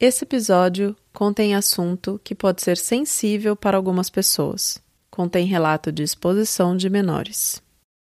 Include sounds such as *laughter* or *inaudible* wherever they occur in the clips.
Esse episódio contém assunto que pode ser sensível para algumas pessoas. Contém relato de exposição de menores.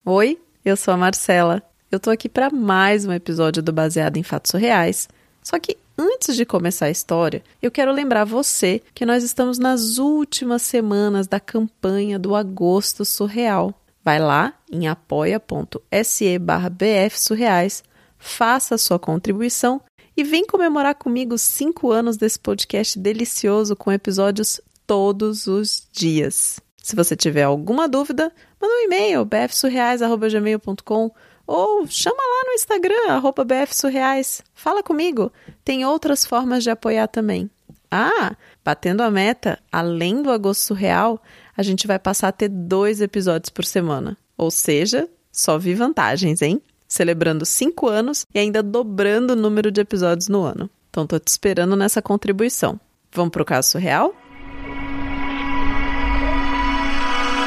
Oi, eu sou a Marcela. Eu tô aqui para mais um episódio do Baseado em Fatos Reais. Só que antes de começar a história, eu quero lembrar você que nós estamos nas últimas semanas da campanha do Agosto Surreal. Vai lá em apoia.se bfsurreais, faça a sua contribuição e vem comemorar comigo cinco anos desse podcast delicioso com episódios todos os dias. Se você tiver alguma dúvida, manda um e-mail bfsurreais.gmail.com ou chama lá no Instagram, bfsurreais. Fala comigo. Tem outras formas de apoiar também. Ah, batendo a meta, além do Agosto Surreal, a gente vai passar a ter dois episódios por semana. Ou seja, só vi vantagens, hein? Celebrando cinco anos e ainda dobrando o número de episódios no ano. Então tô te esperando nessa contribuição. Vamos pro caso surreal?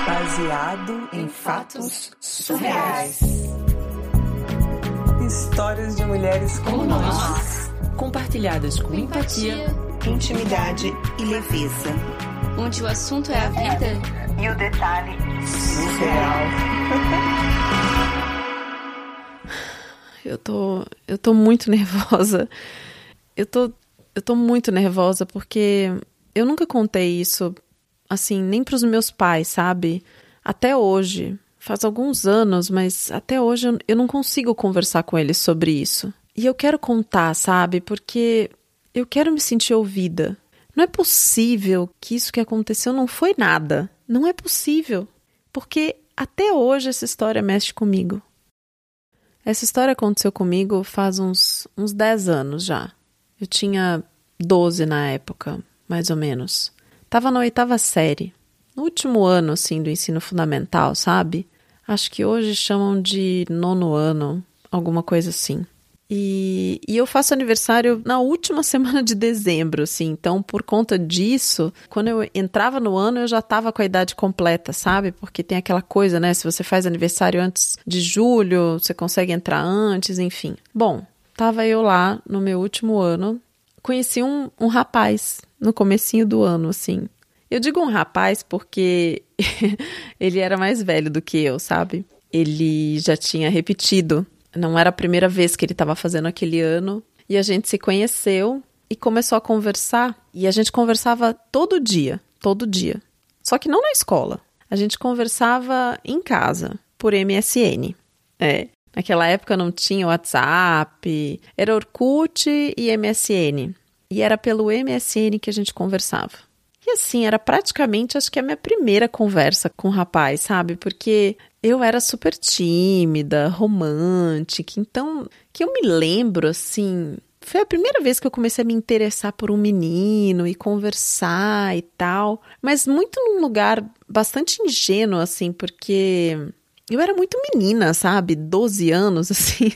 Baseado em fatos surreais. Histórias de mulheres como nós, compartilhadas com empatia, intimidade e leveza. Onde o assunto é a vida e o detalhe surreal. *laughs* eu tô, eu tô muito *laughs* nervosa. Eu tô, eu tô muito nervosa porque eu nunca contei isso assim nem para os meus pais, sabe? Até hoje, faz alguns anos, mas até hoje eu, eu não consigo conversar com eles sobre isso. E eu quero contar, sabe? Porque eu quero me sentir ouvida. Não é possível que isso que aconteceu não foi nada. Não é possível. Porque até hoje essa história mexe comigo. Essa história aconteceu comigo faz uns, uns 10 anos já. Eu tinha 12 na época, mais ou menos. Tava na oitava série. No último ano, assim, do ensino fundamental, sabe? Acho que hoje chamam de nono ano, alguma coisa assim. E, e, eu faço aniversário na última *laughs* semana de dezembro, assim. Então, por conta disso, quando eu entrava no ano, eu já estava com a idade completa, sabe? Porque tem aquela coisa, né? Se você faz aniversário antes de julho, você consegue entrar antes, enfim. Bom, tava eu lá no meu último ano. Conheci um, um rapaz no comecinho do ano, assim. Eu digo um rapaz porque *laughs* ele era mais velho do que eu, sabe? Ele já tinha repetido não era a primeira vez que ele estava fazendo aquele ano. E a gente se conheceu e começou a conversar. E a gente conversava todo dia, todo dia. Só que não na escola. A gente conversava em casa, por MSN. É. Naquela época não tinha WhatsApp, era Orkut e MSN. E era pelo MSN que a gente conversava. Assim, era praticamente, acho que a minha primeira conversa com o rapaz, sabe? Porque eu era super tímida, romântica, então, que eu me lembro, assim, foi a primeira vez que eu comecei a me interessar por um menino e conversar e tal, mas muito num lugar bastante ingênuo, assim, porque eu era muito menina, sabe? 12 anos, *laughs* assim.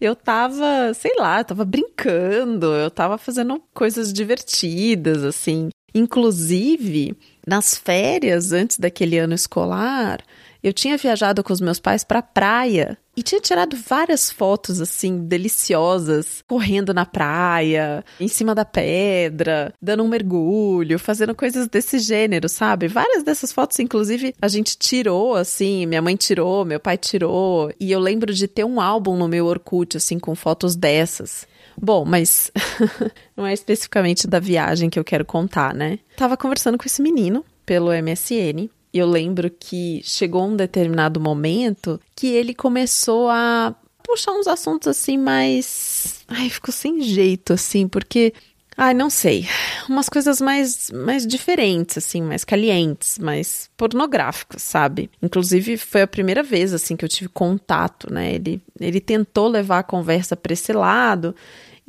eu tava, sei lá, eu tava brincando, eu tava fazendo coisas divertidas, assim. Inclusive, nas férias antes daquele ano escolar, eu tinha viajado com os meus pais para praia e tinha tirado várias fotos assim deliciosas, correndo na praia, em cima da pedra, dando um mergulho, fazendo coisas desse gênero, sabe? Várias dessas fotos inclusive a gente tirou assim, minha mãe tirou, meu pai tirou, e eu lembro de ter um álbum no meu Orkut assim com fotos dessas. Bom, mas *laughs* não é especificamente da viagem que eu quero contar, né? Tava conversando com esse menino pelo MSN. E eu lembro que chegou um determinado momento que ele começou a puxar uns assuntos assim mais. Ai, ficou sem jeito, assim, porque. Ai, não sei. Umas coisas mais, mais diferentes, assim, mais calientes, mais pornográficas, sabe? Inclusive, foi a primeira vez, assim, que eu tive contato, né? Ele, ele tentou levar a conversa para esse lado.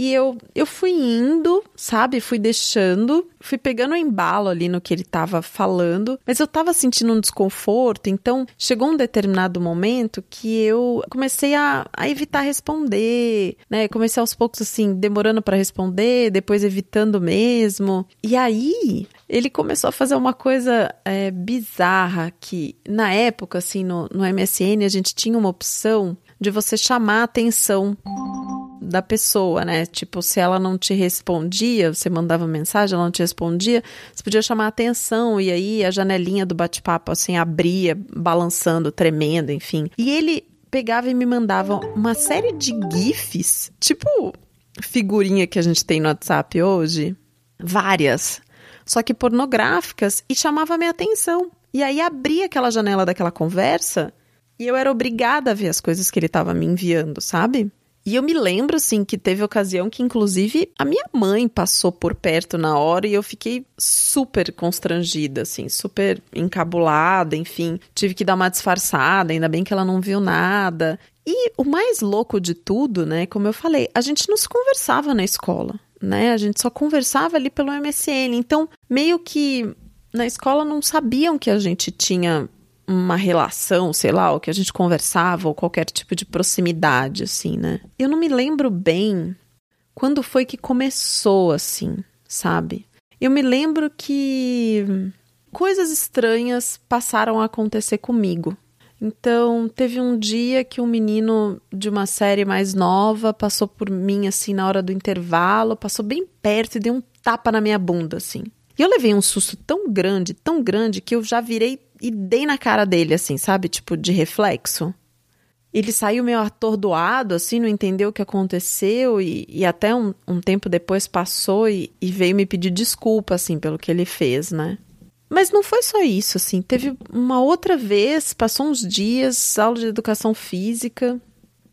E eu, eu fui indo, sabe? Fui deixando, fui pegando o embalo ali no que ele estava falando, mas eu estava sentindo um desconforto, então chegou um determinado momento que eu comecei a, a evitar responder, né? Comecei aos poucos assim, demorando para responder, depois evitando mesmo. E aí ele começou a fazer uma coisa é, bizarra que na época, assim, no, no MSN, a gente tinha uma opção de você chamar a atenção da pessoa, né? Tipo, se ela não te respondia, você mandava mensagem, ela não te respondia, você podia chamar atenção e aí a janelinha do bate-papo assim abria, balançando, tremendo, enfim. E ele pegava e me mandava uma série de gifs, tipo figurinha que a gente tem no WhatsApp hoje, várias, só que pornográficas e chamava minha atenção. E aí abria aquela janela daquela conversa e eu era obrigada a ver as coisas que ele estava me enviando, sabe? E eu me lembro, assim, que teve ocasião que, inclusive, a minha mãe passou por perto na hora e eu fiquei super constrangida, assim, super encabulada, enfim. Tive que dar uma disfarçada, ainda bem que ela não viu nada. E o mais louco de tudo, né, como eu falei, a gente não se conversava na escola, né? A gente só conversava ali pelo MSN. Então, meio que na escola não sabiam que a gente tinha uma relação, sei lá, ou que a gente conversava, ou qualquer tipo de proximidade, assim, né? Eu não me lembro bem quando foi que começou, assim, sabe? Eu me lembro que coisas estranhas passaram a acontecer comigo. Então, teve um dia que um menino de uma série mais nova passou por mim, assim, na hora do intervalo, passou bem perto e deu um tapa na minha bunda, assim. E eu levei um susto tão grande, tão grande, que eu já virei e dei na cara dele, assim, sabe? Tipo, de reflexo. Ele saiu meio atordoado, assim, não entendeu o que aconteceu e, e até um, um, tempo depois passou e, e veio me pedir desculpa, assim, pelo que ele fez, né? Mas não foi só isso, assim. Teve uma outra vez, passou uns dias, aula de educação física.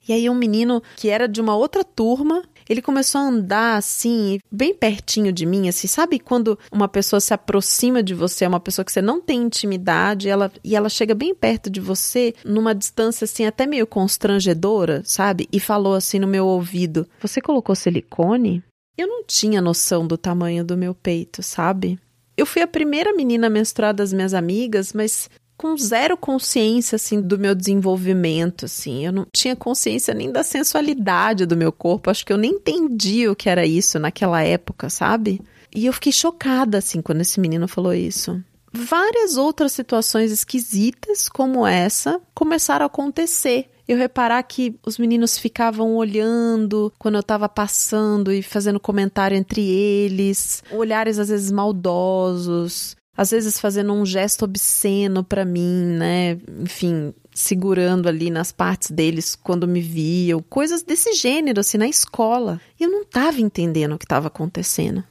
E aí um menino que era de uma outra turma, ele começou a andar assim, bem pertinho de mim, assim, sabe quando uma pessoa se aproxima de você, é uma pessoa que você não tem intimidade, ela, e ela chega bem perto de você, numa distância assim, até meio constrangedora, sabe? E falou assim no meu ouvido: Você colocou silicone? Eu não tinha noção do tamanho do meu peito, sabe? Eu fui a primeira menina menstruada das minhas amigas, mas com zero consciência assim do meu desenvolvimento, assim. Eu não tinha consciência nem da sensualidade do meu corpo. Acho que eu nem entendi o que era isso naquela época, sabe? E eu fiquei chocada assim quando esse menino falou isso. Várias outras situações esquisitas como essa começaram a acontecer eu reparar que os meninos ficavam olhando quando eu tava passando e fazendo comentário entre eles, olhares às vezes maldosos, às vezes fazendo um gesto obsceno para mim, né? Enfim, segurando ali nas partes deles quando me viam, coisas desse gênero assim na escola. Eu não estava entendendo o que estava acontecendo.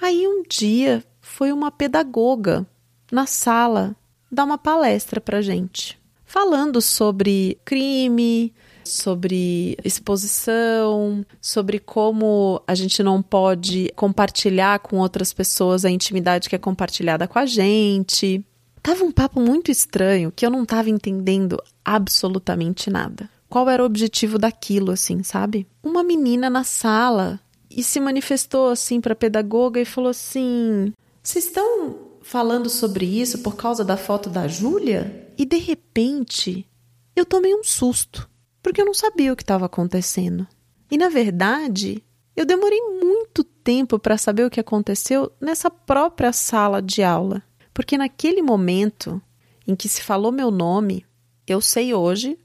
Aí um dia foi uma pedagoga na sala dar uma palestra pra gente, falando sobre crime, sobre exposição, sobre como a gente não pode compartilhar com outras pessoas a intimidade que é compartilhada com a gente. Tava um papo muito estranho que eu não tava entendendo absolutamente nada. Qual era o objetivo daquilo, assim, sabe? Uma menina na sala e se manifestou assim para a pedagoga e falou assim: "Vocês estão falando sobre isso por causa da foto da Júlia?" E de repente, eu tomei um susto porque eu não sabia o que estava acontecendo. E na verdade, eu demorei muito tempo para saber o que aconteceu nessa própria sala de aula, porque naquele momento em que se falou meu nome, eu sei hoje,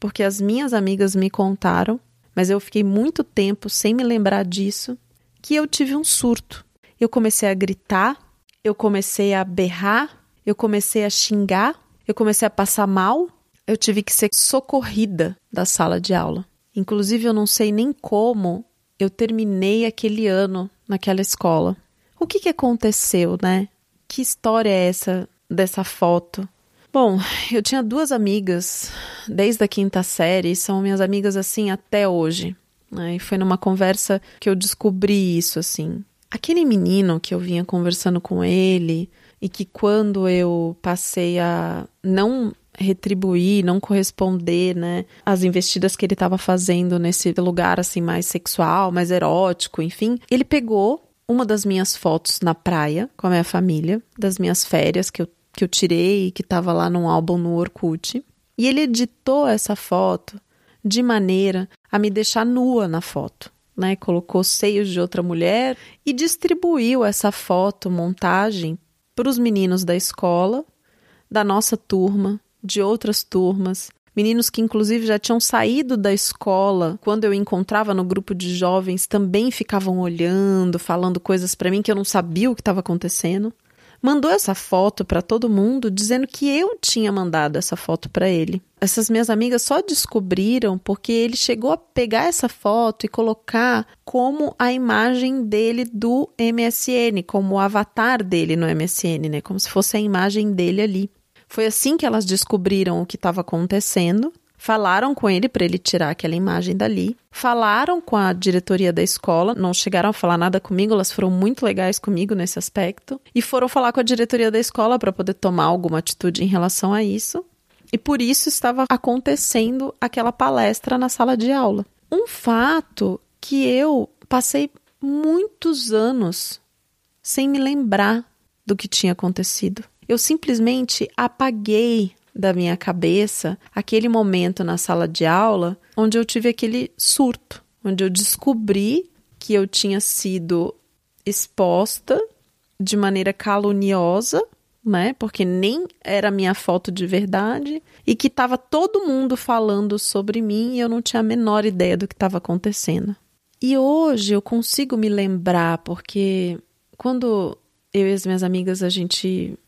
porque as minhas amigas me contaram, mas eu fiquei muito tempo sem me lembrar disso, que eu tive um surto. Eu comecei a gritar, eu comecei a berrar, eu comecei a xingar, eu comecei a passar mal eu tive que ser socorrida da sala de aula. Inclusive, eu não sei nem como eu terminei aquele ano naquela escola. O que, que aconteceu, né? Que história é essa dessa foto? Bom, eu tinha duas amigas desde a quinta série, são minhas amigas assim até hoje. Né? E foi numa conversa que eu descobri isso, assim. Aquele menino que eu vinha conversando com ele e que quando eu passei a não retribuir, não corresponder, né, às investidas que ele estava fazendo nesse lugar assim mais sexual, mais erótico, enfim. Ele pegou uma das minhas fotos na praia com a minha família, das minhas férias que eu, que eu tirei que estava lá num álbum no Orkut, e ele editou essa foto de maneira a me deixar nua na foto. Né, colocou seios de outra mulher e distribuiu essa foto, montagem, para os meninos da escola, da nossa turma, de outras turmas, Meninos que, inclusive, já tinham saído da escola. Quando eu encontrava no grupo de jovens, também ficavam olhando, falando coisas para mim que eu não sabia o que estava acontecendo. Mandou essa foto para todo mundo dizendo que eu tinha mandado essa foto para ele. Essas minhas amigas só descobriram porque ele chegou a pegar essa foto e colocar como a imagem dele do MSN, como o avatar dele no MSN, né? Como se fosse a imagem dele ali. Foi assim que elas descobriram o que estava acontecendo. Falaram com ele para ele tirar aquela imagem dali. Falaram com a diretoria da escola, não chegaram a falar nada comigo, elas foram muito legais comigo nesse aspecto. E foram falar com a diretoria da escola para poder tomar alguma atitude em relação a isso. E por isso estava acontecendo aquela palestra na sala de aula. Um fato que eu passei muitos anos sem me lembrar do que tinha acontecido. Eu simplesmente apaguei da minha cabeça aquele momento na sala de aula onde eu tive aquele surto, onde eu descobri que eu tinha sido exposta de maneira caluniosa, né? Porque nem era minha foto de verdade e que estava todo mundo falando sobre mim e eu não tinha a menor ideia do que estava acontecendo. E hoje eu consigo me lembrar porque quando eu e as minhas amigas a gente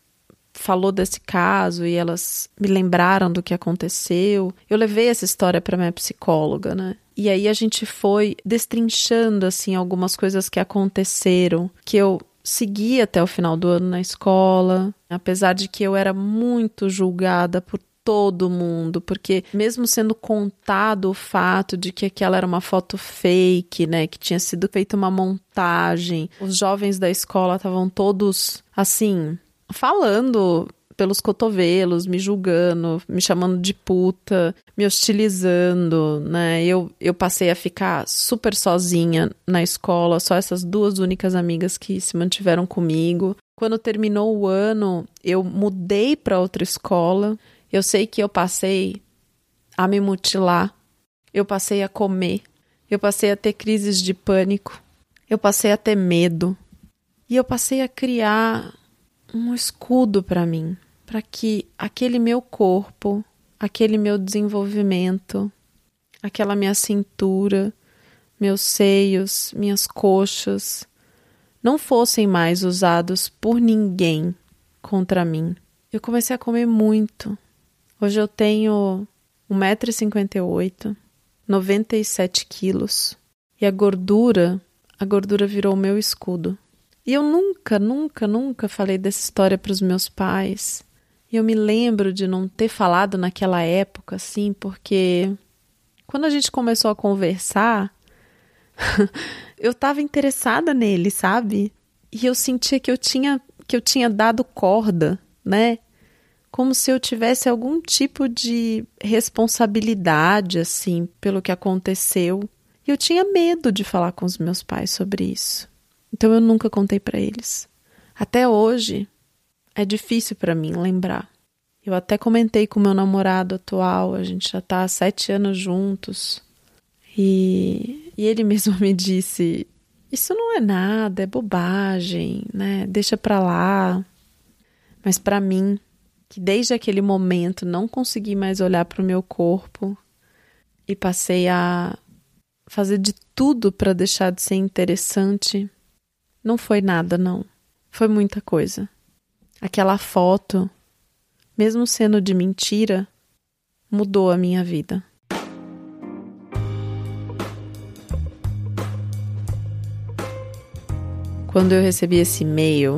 falou desse caso e elas me lembraram do que aconteceu. Eu levei essa história para minha psicóloga, né? E aí a gente foi destrinchando assim algumas coisas que aconteceram, que eu segui até o final do ano na escola, apesar de que eu era muito julgada por todo mundo, porque mesmo sendo contado o fato de que aquela era uma foto fake, né, que tinha sido feita uma montagem, os jovens da escola estavam todos assim, falando pelos cotovelos, me julgando, me chamando de puta, me hostilizando, né? Eu, eu passei a ficar super sozinha na escola, só essas duas únicas amigas que se mantiveram comigo. Quando terminou o ano, eu mudei para outra escola. Eu sei que eu passei a me mutilar, eu passei a comer, eu passei a ter crises de pânico, eu passei a ter medo. E eu passei a criar um escudo para mim, para que aquele meu corpo, aquele meu desenvolvimento, aquela minha cintura, meus seios, minhas coxas, não fossem mais usados por ninguém contra mim. Eu comecei a comer muito. Hoje eu tenho 1,58m, 97 quilos. E a gordura, a gordura virou o meu escudo. E eu nunca, nunca, nunca falei dessa história para os meus pais. E eu me lembro de não ter falado naquela época, assim, porque quando a gente começou a conversar, *laughs* eu estava interessada nele, sabe? E eu sentia que eu tinha que eu tinha dado corda, né? Como se eu tivesse algum tipo de responsabilidade assim pelo que aconteceu. E eu tinha medo de falar com os meus pais sobre isso. Então eu nunca contei para eles. Até hoje é difícil para mim lembrar. Eu até comentei com meu namorado atual, a gente já tá há sete anos juntos. E, e ele *laughs* mesmo me disse: Isso não é nada, é bobagem, né? Deixa pra lá. Mas para mim, que desde aquele momento não consegui mais olhar para o meu corpo e passei a fazer de tudo para deixar de ser interessante, não foi nada, não. Foi muita coisa. Aquela foto, mesmo sendo de mentira, mudou a minha vida. Quando eu recebi esse e-mail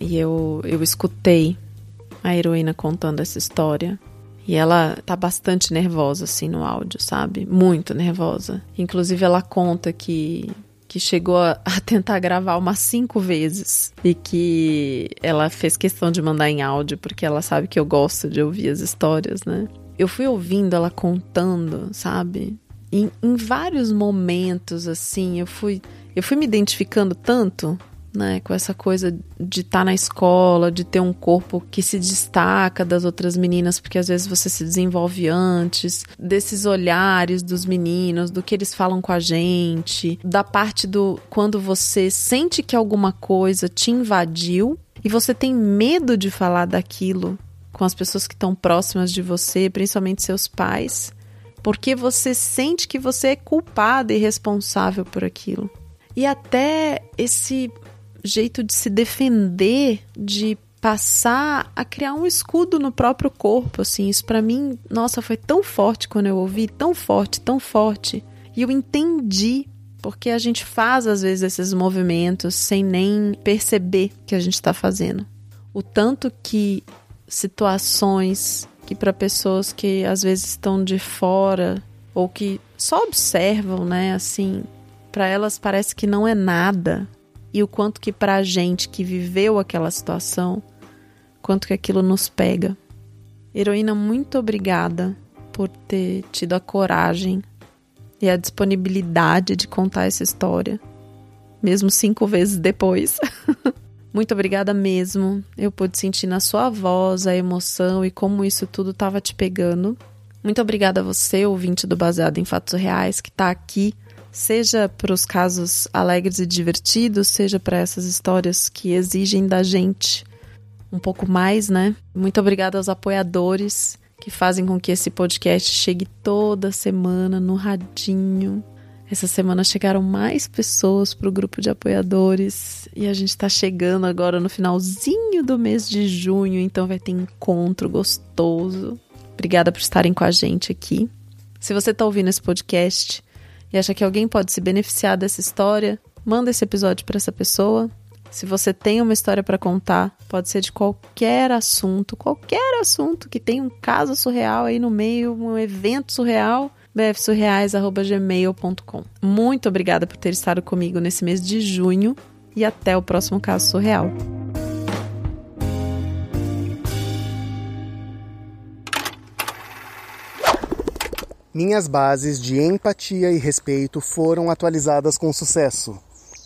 e eu, eu escutei a heroína contando essa história, e ela tá bastante nervosa assim no áudio, sabe? Muito nervosa. Inclusive ela conta que que chegou a, a, tentar gravar umas cinco vezes e que ela fez questão de mandar em áudio porque ela sabe que eu gosto de ouvir as histórias, né? Eu fui ouvindo ela contando, sabe? Em, em vários momentos, assim, eu fui, eu fui me identificando tanto né, com essa coisa de estar tá na escola, de ter um corpo que se destaca das outras meninas, porque às vezes você se desenvolve antes, desses olhares dos meninos, do que eles falam com a gente, da parte do quando você sente que alguma coisa te invadiu e você tem medo de falar daquilo com as pessoas que estão próximas de você, principalmente seus pais, porque você sente que você é culpada e responsável por aquilo. E até esse jeito de se defender, de passar a criar um escudo no próprio corpo, assim, isso para mim, nossa, foi tão forte quando eu ouvi, tão forte, tão forte. E eu entendi porque a gente faz às vezes esses movimentos sem nem perceber que a gente está fazendo. O tanto que situações que para pessoas que às vezes estão de fora ou que só observam, né, assim, para elas parece que não é nada. E o quanto que para a gente que viveu aquela situação, quanto que aquilo nos pega. Heroína, muito obrigada por ter tido a coragem e a disponibilidade de contar essa história, mesmo cinco vezes depois. *laughs* Muito obrigada mesmo. Eu pude sentir na sua voz a emoção e como isso tudo estava te pegando. Muito obrigada a você, ouvinte do Baseado em Fatos Reais, que está aqui, seja para os casos alegres e divertidos, seja para essas histórias que exigem da gente um pouco mais, né? Muito obrigada aos apoiadores que fazem com que esse podcast chegue toda semana no radinho. Essa semana chegaram mais pessoas para o grupo de apoiadores e a gente está chegando agora no finalzinho do mês de junho, então vai ter encontro gostoso. Obrigada por estarem com a gente aqui. Se você está ouvindo esse podcast e acha que alguém pode se beneficiar dessa história, manda esse episódio para essa pessoa. Se você tem uma história para contar, pode ser de qualquer assunto, qualquer assunto que tenha um caso surreal aí no meio, um evento surreal, bfsurreais.gmail.com. Muito obrigada por ter estado comigo nesse mês de junho e até o próximo caso surreal. Minhas bases de empatia e respeito foram atualizadas com sucesso.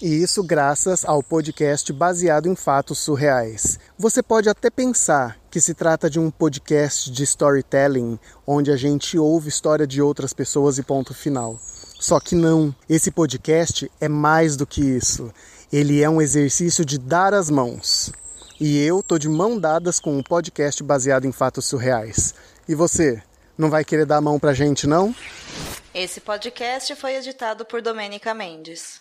E isso graças ao podcast baseado em fatos surreais. Você pode até pensar que se trata de um podcast de storytelling, onde a gente ouve história de outras pessoas e ponto final. Só que não, esse podcast é mais do que isso. Ele é um exercício de dar as mãos. E eu tô de mão dadas com um podcast baseado em fatos surreais. E você, não vai querer dar a mão pra gente, não? Esse podcast foi editado por Domênica Mendes.